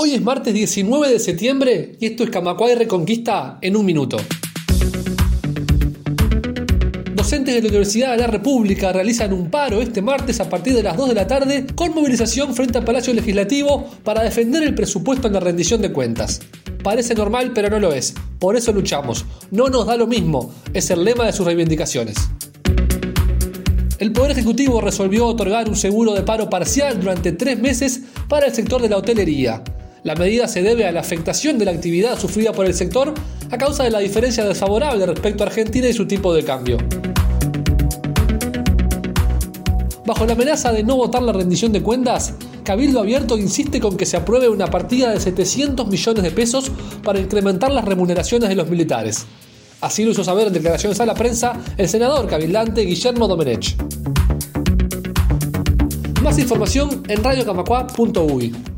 Hoy es martes 19 de septiembre y esto es Camacuay Reconquista en un minuto. Docentes de la Universidad de la República realizan un paro este martes a partir de las 2 de la tarde con movilización frente al Palacio Legislativo para defender el presupuesto en la rendición de cuentas. Parece normal, pero no lo es. Por eso luchamos. No nos da lo mismo. Es el lema de sus reivindicaciones. El Poder Ejecutivo resolvió otorgar un seguro de paro parcial durante tres meses para el sector de la hotelería. La medida se debe a la afectación de la actividad sufrida por el sector a causa de la diferencia desfavorable respecto a Argentina y su tipo de cambio. Bajo la amenaza de no votar la rendición de cuentas, Cabildo Abierto insiste con que se apruebe una partida de 700 millones de pesos para incrementar las remuneraciones de los militares. Así lo hizo saber en declaraciones a la prensa el senador cabildante Guillermo Domenech. Más información en radiocamacua.uy.